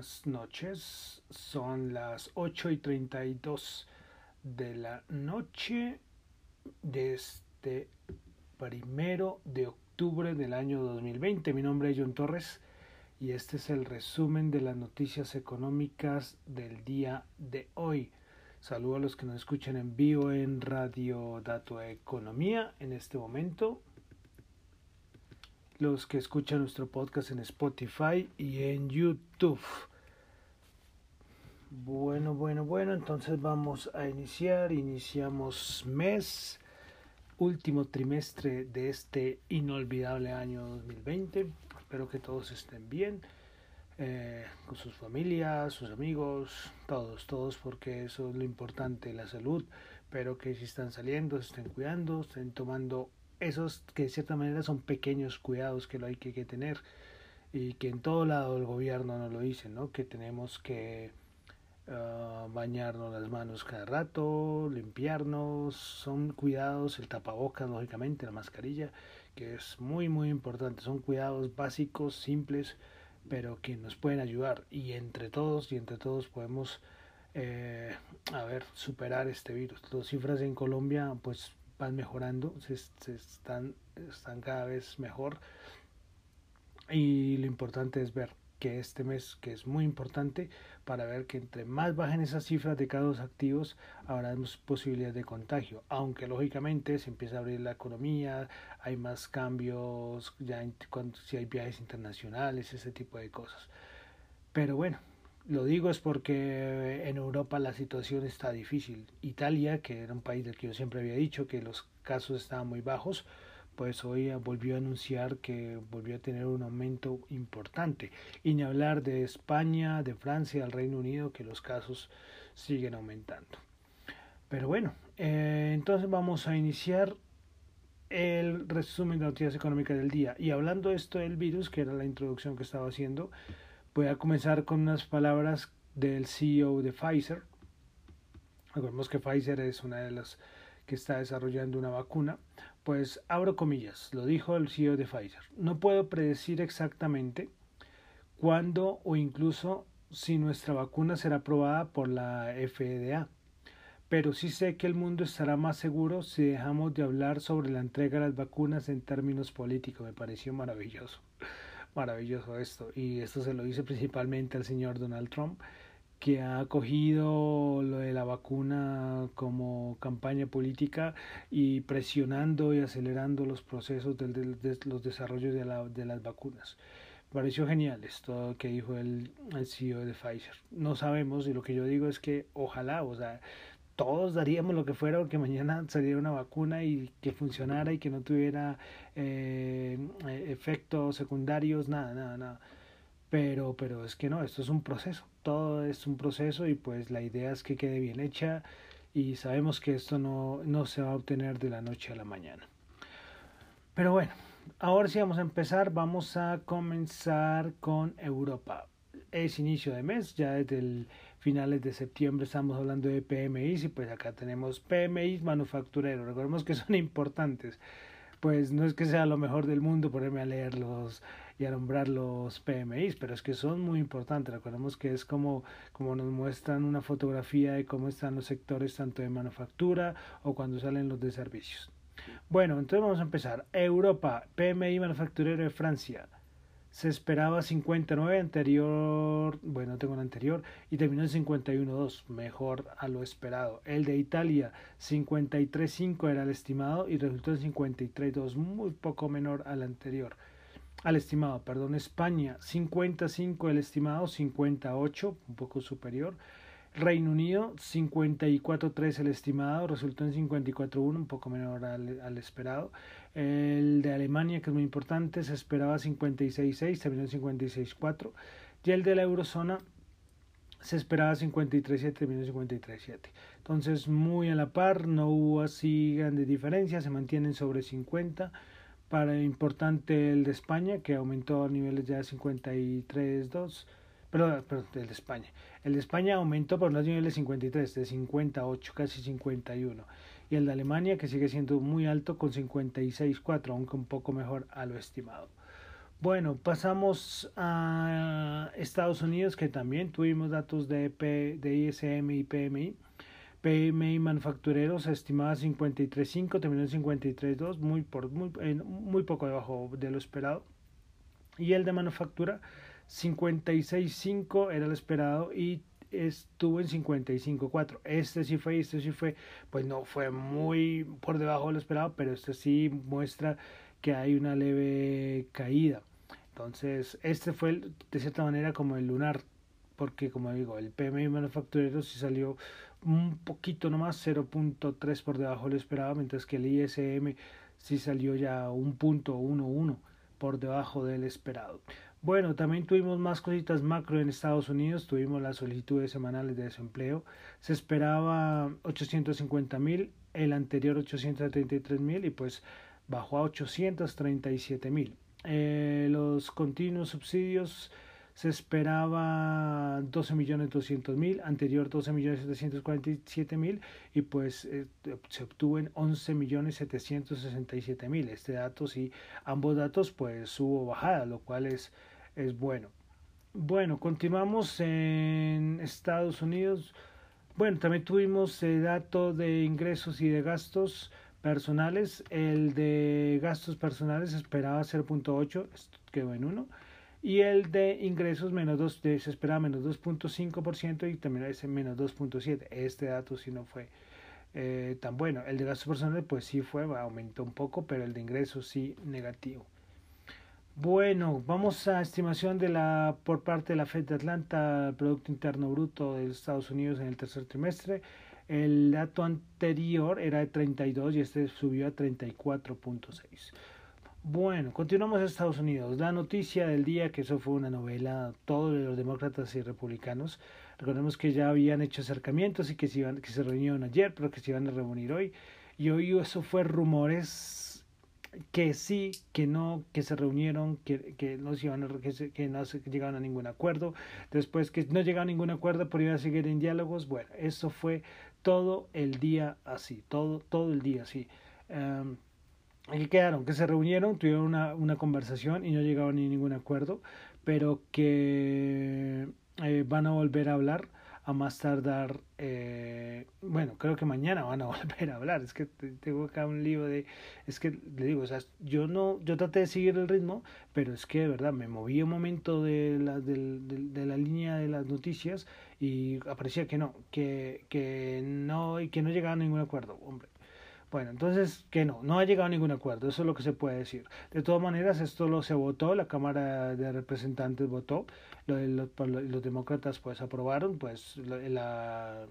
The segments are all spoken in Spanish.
buenas noches. Son las 8 y 32 de la noche de este primero de octubre del año 2020. Mi nombre es John Torres y este es el resumen de las noticias económicas del día de hoy. Saludo a los que nos escuchan en vivo en Radio Dato Economía en este momento los que escuchan nuestro podcast en Spotify y en YouTube. Bueno, bueno, bueno, entonces vamos a iniciar. Iniciamos mes, último trimestre de este inolvidable año 2020. Espero que todos estén bien, eh, con sus familias, sus amigos, todos, todos, porque eso es lo importante, la salud. Pero que si están saliendo, se estén cuidando, estén tomando esos que de cierta manera son pequeños cuidados que lo hay que, tener y que en todo lado el gobierno nos lo dice, ¿no? Que tenemos que bañarnos las manos cada rato, limpiarnos, son cuidados, el tapabocas, lógicamente, la mascarilla, que es muy, muy importante, son cuidados básicos, simples, pero que nos pueden ayudar y entre todos y entre todos podemos eh, a ver superar este virus las cifras en Colombia pues van mejorando, se, están, están cada vez mejor. Y lo importante es ver que este mes, que es muy importante, para ver que entre más bajen esas cifras de casos activos, habrá posibilidades de contagio. Aunque lógicamente se empieza a abrir la economía, hay más cambios, ya cuando, si hay viajes internacionales, ese tipo de cosas. Pero bueno, lo digo es porque en Europa la situación está difícil. Italia, que era un país del que yo siempre había dicho que los casos estaban muy bajos, pues hoy volvió a anunciar que volvió a tener un aumento importante. Y ni hablar de España, de Francia, del Reino Unido, que los casos siguen aumentando. Pero bueno, eh, entonces vamos a iniciar el resumen de noticias económicas del día. Y hablando esto del virus, que era la introducción que estaba haciendo, Voy a comenzar con unas palabras del CEO de Pfizer. Recordemos que Pfizer es una de las que está desarrollando una vacuna. Pues abro comillas, lo dijo el CEO de Pfizer. No puedo predecir exactamente cuándo o incluso si nuestra vacuna será aprobada por la FDA. Pero sí sé que el mundo estará más seguro si dejamos de hablar sobre la entrega de las vacunas en términos políticos. Me pareció maravilloso maravilloso esto. Y esto se lo dice principalmente al señor Donald Trump, que ha cogido lo de la vacuna como campaña política y presionando y acelerando los procesos de, los desarrollos de, la, de las vacunas. Me pareció genial esto que dijo el, el CEO de Pfizer. No sabemos y lo que yo digo es que ojalá, o sea, todos daríamos lo que fuera porque mañana saliera una vacuna y que funcionara y que no tuviera eh, efectos secundarios, nada, nada, nada. Pero, pero es que no, esto es un proceso, todo es un proceso y pues la idea es que quede bien hecha y sabemos que esto no, no se va a obtener de la noche a la mañana. Pero bueno, ahora sí vamos a empezar, vamos a comenzar con Europa. Es inicio de mes, ya desde el finales de septiembre estamos hablando de PMIs y pues acá tenemos PMIs manufactureros. Recordemos que son importantes. Pues no es que sea lo mejor del mundo ponerme a leerlos y a nombrar los PMIs, pero es que son muy importantes. Recordemos que es como, como nos muestran una fotografía de cómo están los sectores tanto de manufactura o cuando salen los de servicios. Bueno, entonces vamos a empezar. Europa, PMI manufacturero de Francia se esperaba 59 anterior, bueno, tengo el anterior, y terminó en 51.2, mejor a lo esperado. El de Italia, 53.5 era el estimado y resultó en 53.2, muy poco menor al anterior. Al estimado, perdón, España, 55 el estimado, 58, un poco superior. Reino Unido, 54.3 el estimado, resultó en 54.1, un poco menor al, esperado. El de Alemania, que es muy importante, se esperaba 56.6, terminó en 56.4. Y el de la eurozona se esperaba 53.7, terminó en 53.7. Entonces, muy a la par, no hubo así grandes diferencias, se mantienen sobre 50. Para importante el de España, que aumentó a niveles ya de 53.2. Perdón, perdón, el de España. El de España aumentó por los niveles 53, de 58, casi 51 y el de Alemania que sigue siendo muy alto con 56,4, aunque un poco mejor a lo estimado. Bueno, pasamos a Estados Unidos, que también tuvimos datos de, EP, de ISM y PMI. PMI manufacturero se estimaba 53.5, terminó en 53.2, muy, por, muy, muy poco debajo de lo esperado. Y el de manufactura 56.5 era lo esperado y estuvo en 55.4. Este sí fue, este sí fue, pues no fue muy por debajo de lo esperado, pero este sí muestra que hay una leve caída. Entonces, este fue de cierta manera como el lunar, porque como digo, el PMI manufacturero sí salió un poquito nomás, 0.3 por debajo de lo esperado, mientras que el ISM sí salió ya un punto 1.1 por debajo del esperado. Bueno, también tuvimos más cositas macro en Estados Unidos, tuvimos las solicitudes semanales de desempleo, se esperaba 850 mil, el anterior 833 mil y pues bajó a 837 mil. Eh, los continuos subsidios se esperaba 12 millones 200 mil, anterior 12 millones 747 mil y pues eh, se obtuvo en 11 millones 767 mil. Este dato sí, ambos datos pues hubo bajada, lo cual es es bueno. Bueno, continuamos en Estados Unidos. Bueno, también tuvimos el dato de ingresos y de gastos personales. El de gastos personales esperaba 0.8, quedó en 1. Y el de ingresos menos 2, se esperaba menos 2.5% y también ese menos 2.7. Este dato sí no fue eh, tan bueno. El de gastos personales pues sí fue, aumentó un poco, pero el de ingresos sí negativo. Bueno, vamos a estimación de la por parte de la Fed de Atlanta, Producto Interno Bruto de Estados Unidos en el tercer trimestre. El dato anterior era de 32 y este subió a 34.6. Bueno, continuamos en Estados Unidos. La noticia del día, que eso fue una novela, todos los demócratas y republicanos. Recordemos que ya habían hecho acercamientos y que se, iban, que se reunieron ayer, pero que se iban a reunir hoy. Y hoy eso fue rumores que sí, que no, que se reunieron, que, que no se iban a, que, que no se llegaron a ningún acuerdo, después que no llegaron a ningún acuerdo, pero iban a seguir en diálogos, bueno, eso fue todo el día así, todo, todo el día así. Um, ¿Qué quedaron? Que se reunieron, tuvieron una, una conversación y no llegaron a ningún acuerdo, pero que eh, van a volver a hablar a más tardar, eh, bueno, creo que mañana van a volver a hablar, es que tengo acá un lío de, es que le digo, o sea, yo no, yo traté de seguir el ritmo, pero es que de verdad me moví un momento de la, de, de, la línea de las noticias y aparecía que no, que, que no, y que no llegaba a ningún acuerdo, hombre. Bueno, entonces que no, no ha llegado a ningún acuerdo, eso es lo que se puede decir. De todas maneras, esto lo se votó, la Cámara de Representantes votó, los, los demócratas pues aprobaron pues la,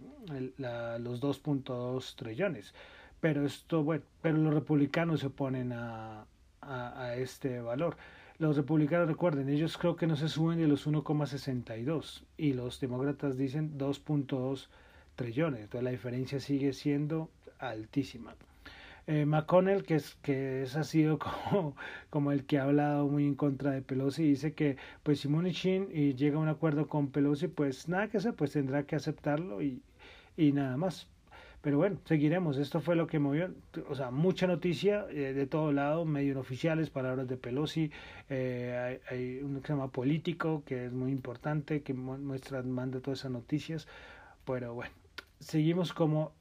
la, los 2.2 trillones. Pero esto, bueno, pero los republicanos se oponen a, a, a este valor. Los republicanos, recuerden, ellos creo que no se suben de los 1,62 y los demócratas dicen 2.2 trillones. Entonces la diferencia sigue siendo altísima eh, McConnell, que es que es, ha sido como, como el que ha hablado muy en contra de Pelosi, dice que pues si Munichin y llega a un acuerdo con Pelosi, pues nada que hacer, pues tendrá que aceptarlo y, y nada más. Pero bueno, seguiremos. Esto fue lo que movió, o sea, mucha noticia eh, de todo lado, medio oficiales, palabras de Pelosi. Eh, hay, hay, un tema político que es muy importante, que muestra, manda todas esas noticias. Pero bueno, seguimos como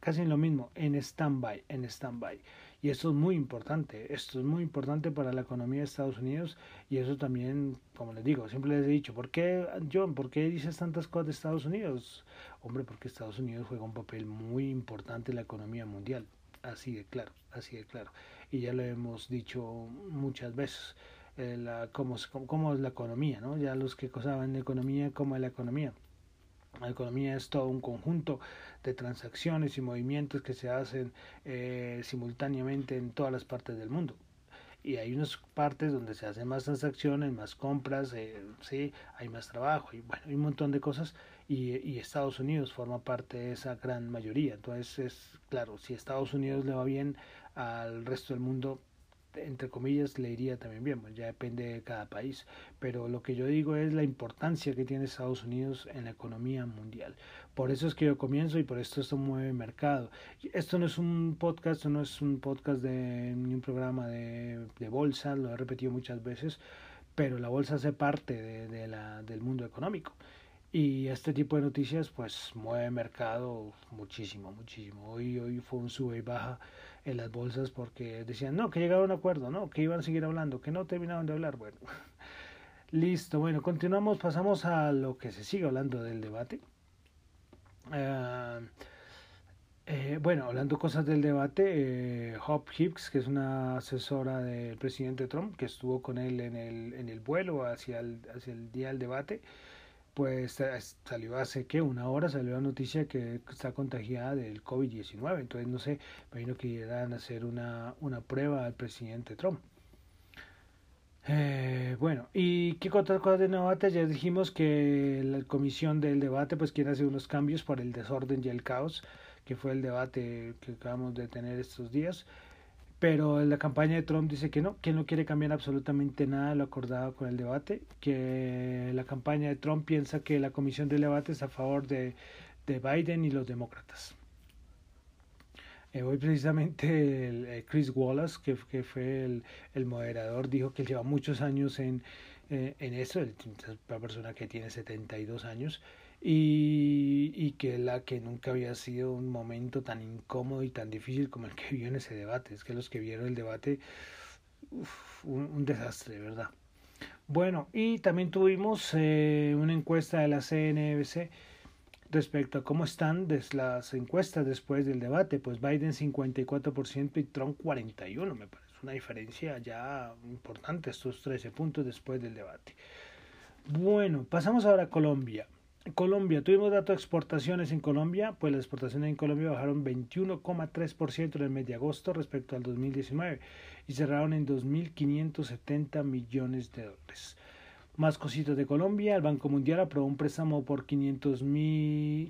casi lo mismo, en stand-by, en stand-by. Y esto es muy importante, esto es muy importante para la economía de Estados Unidos y eso también, como les digo, siempre les he dicho, ¿por qué, John, por qué dices tantas cosas de Estados Unidos? Hombre, porque Estados Unidos juega un papel muy importante en la economía mundial, así de claro, así de claro. Y ya lo hemos dicho muchas veces, eh, la, cómo, cómo, es la economía, ¿no? Ya los que saben de economía, cómo es la economía. La economía es todo un conjunto de transacciones y movimientos que se hacen eh, simultáneamente en todas las partes del mundo. Y hay unas partes donde se hacen más transacciones, más compras, eh, sí, hay más trabajo y bueno, hay un montón de cosas. Y, y, Estados Unidos forma parte de esa gran mayoría. Entonces, es claro, si Estados Unidos le va bien al resto del mundo, entre comillas, le iría también bien, ya depende de cada país. Pero lo que yo digo es la importancia que tiene Estados Unidos en la economía mundial. Por eso es que yo comienzo y por esto esto mueve mercado. Esto no es un podcast, no es un podcast de ni un programa de, de bolsa, lo he repetido muchas veces, pero la bolsa hace parte de, la, del mundo económico. Y este tipo de noticias pues mueve mercado muchísimo, muchísimo. Hoy, hoy fue un sube y baja en las bolsas porque decían, no, que llegaron a un acuerdo, no, que iban a seguir hablando, que no terminaban de hablar. Bueno, listo, bueno, continuamos, pasamos a lo que se sigue hablando del debate. Uh, eh, bueno, hablando cosas del debate, eh, Hop Hicks, que es una asesora del presidente Trump, que estuvo con él en el, en el vuelo hacia el, hacia el día del debate, pues salió hace que una hora salió la noticia que está contagiada del COVID-19. Entonces, no sé, imagino que irán a hacer una, una prueba al presidente Trump. Eh, bueno, ¿y qué otras cosas de debate? Ya dijimos que la comisión del debate pues quiere hacer unos cambios por el desorden y el caos, que fue el debate que acabamos de tener estos días pero la campaña de Trump dice que no, que no quiere cambiar absolutamente nada lo acordado con el debate, que la campaña de Trump piensa que la comisión del debate es a favor de, de Biden y los demócratas. Eh, hoy precisamente el, eh, Chris Wallace, que, que fue el, el, moderador, dijo que él lleva muchos años en, eh, en eso, es una persona que tiene 72 años, y, y, que la que nunca había sido un momento tan incómodo y tan difícil como el que vio en ese debate. Es que los que vieron el debate, un, un, desastre, ¿verdad? Bueno, y también tuvimos eh, una encuesta de la CNBC respecto a cómo están las encuestas después del debate. Pues Biden 54% y Trump 41%, me parece una diferencia ya importante, estos 13 puntos después del debate. Bueno, pasamos ahora a Colombia. Colombia, tuvimos datos de exportaciones en Colombia, pues las exportaciones en Colombia bajaron 21,3% en el mes de agosto respecto al 2019 y cerraron en 2.570 millones de dólares. Más cositas de Colombia, el Banco Mundial aprobó un préstamo por 500,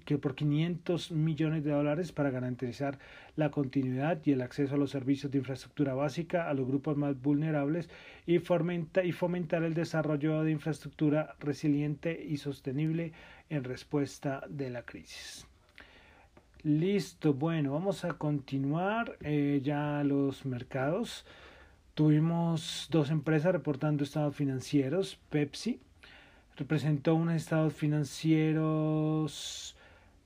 que por 500 millones de dólares para garantizar la continuidad y el acceso a los servicios de infraestructura básica a los grupos más vulnerables y, fomenta, y fomentar el desarrollo de infraestructura resiliente y sostenible en respuesta de la crisis. Listo, bueno, vamos a continuar eh, ya los mercados. Tuvimos dos empresas reportando estados financieros. Pepsi representó unos estados financieros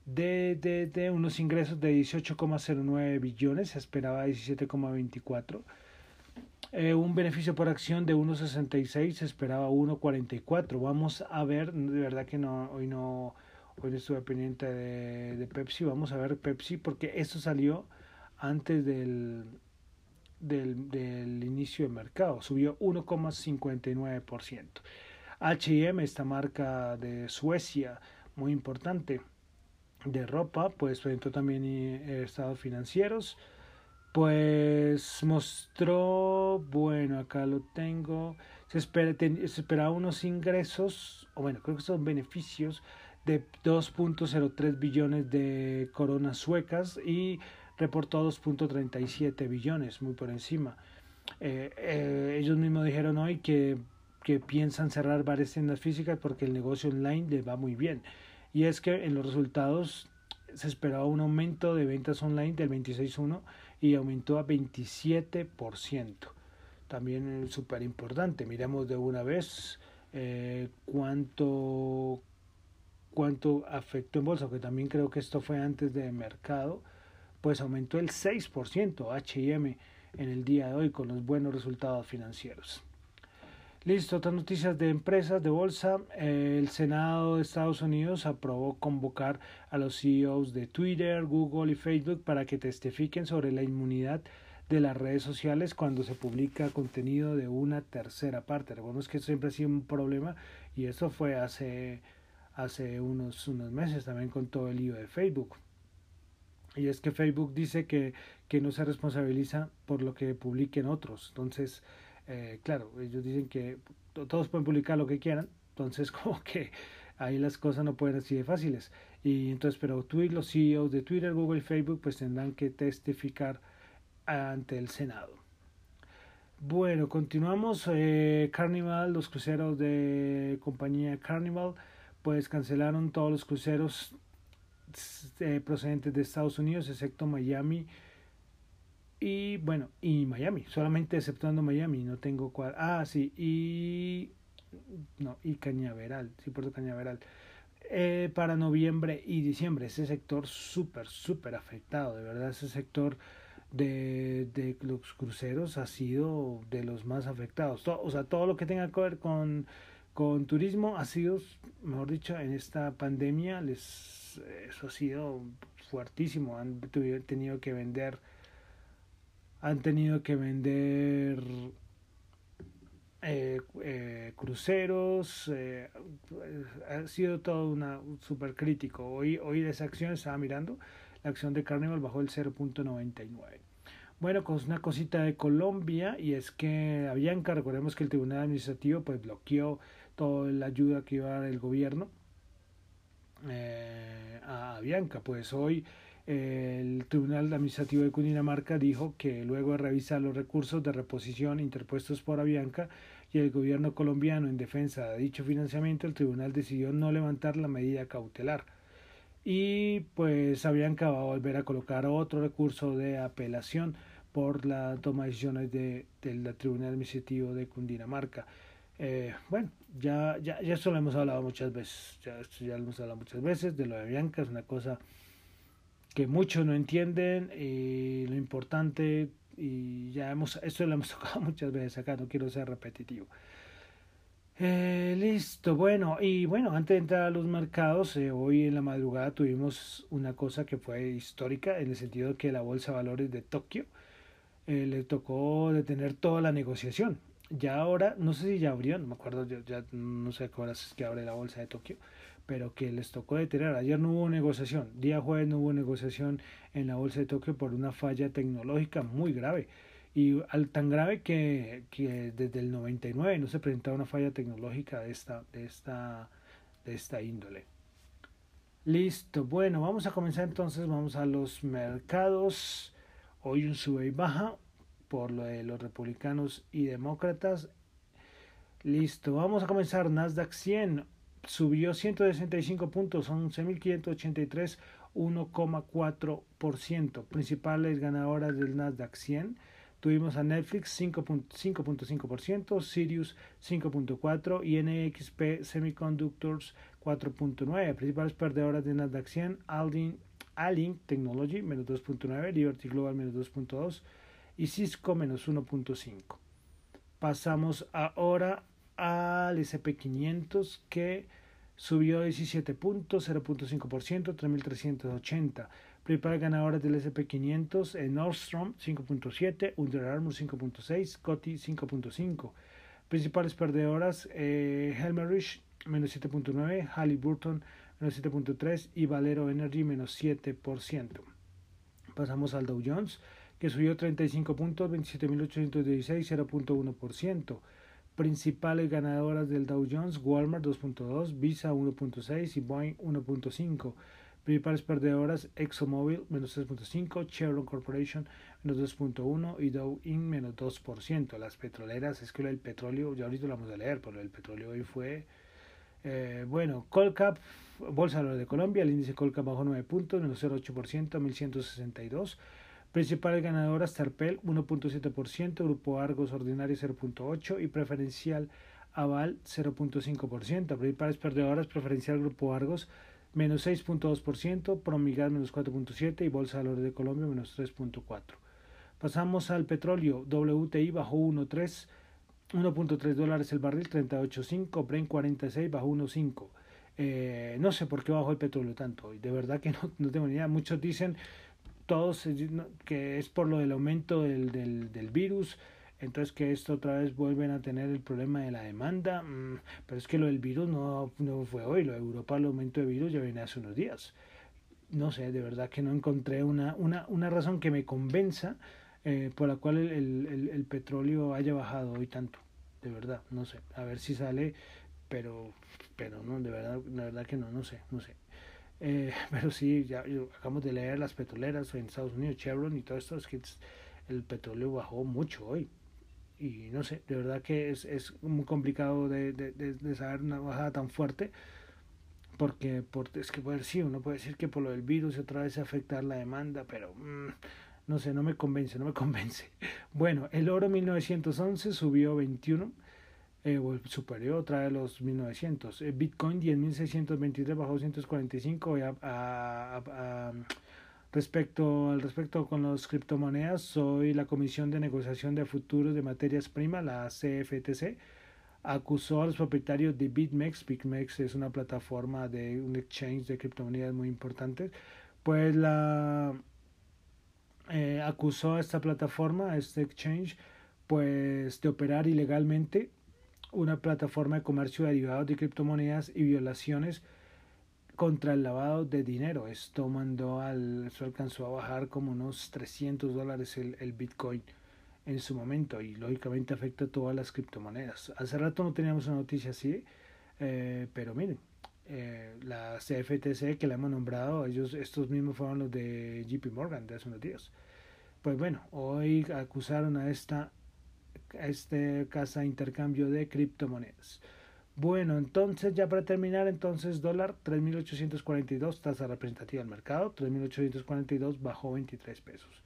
de, de, de unos ingresos de 18,09 billones, se esperaba 17,24. Eh, un beneficio por acción de 1,66, se esperaba 1,44. Vamos a ver, de verdad que no, hoy no, hoy no estuve pendiente de, de Pepsi. Vamos a ver Pepsi porque esto salió antes del, del, del inicio del mercado, subió 1,59%. H&M, esta marca de Suecia, muy importante, de ropa, pues presentó también estados financieros, pues mostró, bueno, acá lo tengo, se, espera, se esperaba unos ingresos, o bueno, creo que son beneficios de 2.03 billones de coronas suecas y reportó 2.37 billones, muy por encima. Eh, eh, ellos mismos dijeron hoy que, que piensan cerrar varias tiendas físicas porque el negocio online les va muy bien. Y es que en los resultados se esperaba un aumento de ventas online del 26.1 y aumentó a 27%. También súper importante. Miremos de una vez eh, cuánto, cuánto afectó en bolsa, que también creo que esto fue antes de mercado pues aumentó el 6% HM en el día de hoy con los buenos resultados financieros. Listo, otras noticias de empresas de bolsa. El Senado de Estados Unidos aprobó convocar a los CEOs de Twitter, Google y Facebook para que testifiquen sobre la inmunidad de las redes sociales cuando se publica contenido de una tercera parte. Recordemos que siempre ha sido un problema y eso fue hace, hace unos, unos meses también con todo el lío de Facebook. Y es que Facebook dice que, que no se responsabiliza por lo que publiquen otros. Entonces, eh, claro, ellos dicen que todos pueden publicar lo que quieran. Entonces, como que ahí las cosas no pueden así de fáciles. Y entonces, pero Twitter, los CEOs de Twitter, Google y Facebook pues tendrán que testificar ante el Senado. Bueno, continuamos. Eh, Carnival, los cruceros de compañía Carnival, pues cancelaron todos los cruceros eh, procedentes de Estados Unidos, excepto Miami. Y bueno, y Miami, solamente exceptuando Miami, no tengo cuál. Ah, sí, y. No, y Cañaveral, sí, Puerto Cañaveral. Eh, para noviembre y diciembre, ese sector súper, súper afectado, de verdad, ese sector de, de, los cruceros ha sido de los más afectados. o sea, todo lo que tenga que ver con, con turismo ha sido, mejor dicho, en esta pandemia, les, eso ha sido fuertísimo. Han tenido que vender, han tenido que vender eh, eh, cruceros, eh, ha sido todo una super crítico. Hoy, hoy esa acción estaba mirando la acción de Carnival bajó el 0.99. Bueno, con una cosita de Colombia y es que Avianca, recordemos que el Tribunal Administrativo pues bloqueó toda la ayuda que iba a dar el gobierno eh, a Avianca. Pues hoy el Tribunal Administrativo de Cundinamarca dijo que luego de revisar los recursos de reposición interpuestos por Avianca y el gobierno colombiano en defensa de dicho financiamiento, el tribunal decidió no levantar la medida cautelar y pues habían acabado de volver a colocar otro recurso de apelación por la toma de decisiones de, del Tribunal Administrativo de Cundinamarca. Eh, bueno, ya, ya, ya esto lo hemos hablado muchas veces, ya, ya lo hemos hablado muchas veces, de lo de Bianca es una cosa que muchos no entienden y lo importante, y ya hemos, esto lo hemos tocado muchas veces acá, no quiero ser repetitivo. Eh, listo, bueno, y bueno, antes de entrar a los mercados, eh, hoy en la madrugada tuvimos una cosa que fue histórica en el sentido de que la Bolsa de Valores de Tokio le tocó detener toda la negociación. Ya ahora, no sé si ya abrió, no me acuerdo, ya, no sé qué horas es que abre la Bolsa de Tokio, pero que les tocó detener. Ayer no hubo negociación, día jueves no hubo negociación en la Bolsa de Tokio por una falla tecnológica muy grave y al, tan grave que, que, desde el 99 no se presentaba una falla tecnológica de esta, de esta, de esta índole. Listo, bueno, vamos a comenzar entonces, vamos a los mercados. Hoy un sube y baja por lo de los republicanos y demócratas. Listo, vamos a comenzar. Nasdaq 100 subió 165 puntos, 11.583, 1,4%. Principales ganadoras del Nasdaq 100 Tuvimos a Netflix 5.5%, Sirius 5.4% y NXP Semiconductors 4.9%. Principales perdedoras de Nasdaq 100, Aldin, Alink Technology menos 2.9%, Liberty Global menos 2.2% y Cisco menos 1.5%. Pasamos ahora al SP500 que subió 17 puntos, 0.5%, 3.380. Principales ganadoras del SP500 en Nordstrom 5.7, Under Armour 5.6, Coty 5.5. Principales perdedoras eh, Helmerich menos 7.9, Halliburton menos 7.3 y Valero Energy menos 7%. Pasamos al Dow Jones que subió 35 puntos, 27.816, 0.1%. Principales ganadoras del Dow Jones, Walmart 2.2, Visa 1.6 y Boeing 1.5. Principales perdedoras, ExxonMobil menos 3.5, Chevron Corporation menos 2.1 y Dow Inc. menos 2%. Las petroleras, es que el petróleo, ya ahorita lo vamos a leer, pero el petróleo hoy fue... Eh, bueno, Colcap, Bolsa de Colombia, el índice Colcap bajó 9 puntos, menos 0.8%, 1162. Principales ganadoras, Terpel 1.7%, Grupo Argos Ordinario 0.8% y Preferencial Aval 0.5%. Principales perdedoras, Preferencial Grupo Argos menos 6.2%, Promigas menos 4.7% y Bolsa de Valores de Colombia menos 3.4%. Pasamos al petróleo, WTI bajó 1.3, 1.3 dólares el barril, 38.5, Brent 46 bajó 1.5. Eh, no sé por qué bajó el petróleo tanto, y de verdad que no, no tengo ni idea. Muchos dicen, todos, eh, que es por lo del aumento del, del, del virus, entonces que esto otra vez vuelven a tener el problema de la demanda, mm, pero es que lo del virus no, no fue hoy, lo de Europa, el aumento de virus ya viene hace unos días. No sé, de verdad que no encontré una, una, una razón que me convenza eh, por la cual el, el, el, petróleo haya bajado hoy tanto, de verdad, no sé, a ver si sale, pero, pero no, de verdad, de verdad que no, no sé, no sé. Eh, pero sí, ya acabamos de leer las petroleras en Estados Unidos, Chevron y todo esto, es que el petróleo bajó mucho hoy, y no sé, de verdad que es, es muy complicado de, de, de, saber una bajada tan fuerte porque por, es que puede sí, uno puede decir que por lo del virus otra vez afectar la demanda, pero mmm, no sé, no me convence, no me convence. Bueno, el oro 1911 subió 21, eh, superior otra vez los 1900. Eh, Bitcoin 10.623 bajó 245 a, a, a, Respecto al respecto con las criptomonedas, soy la Comisión de Negociación de Futuros de Materias Primas, la CFTC, acusó a los propietarios de BitMEX. BitMEX es una plataforma de un exchange de criptomonedas muy importante. Pues la eh, acusó a esta plataforma, a este exchange, pues de operar ilegalmente una plataforma de comercio de derivados de criptomonedas y violaciones contra el lavado de dinero. Esto mandó al, esto alcanzó a bajar como unos 300 dólares el, el Bitcoin en su momento y lógicamente afecta a todas las criptomonedas. Hace rato no teníamos una noticia así, eh, pero miren, eh, la CFTC que la hemos nombrado, ellos, estos mismos fueron los de JP Morgan de hace unos días. Pues bueno, hoy acusaron a esta, este casa intercambio de criptomonedas. Bueno, entonces ya para terminar, entonces dólar 3.842, tasa representativa del mercado, 3.842 bajó 23 pesos.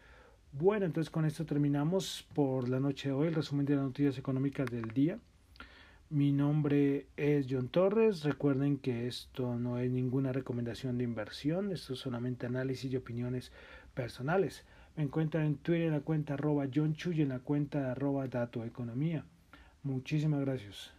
Bueno, entonces con esto terminamos por la noche de hoy el resumen de las noticias económicas del día. Mi nombre es John Torres. Recuerden que esto no es ninguna recomendación de inversión, esto es solamente análisis y opiniones personales. Me encuentran en Twitter en la cuenta arroba John Chu y en la cuenta arroba Dato Economía. Muchísimas gracias.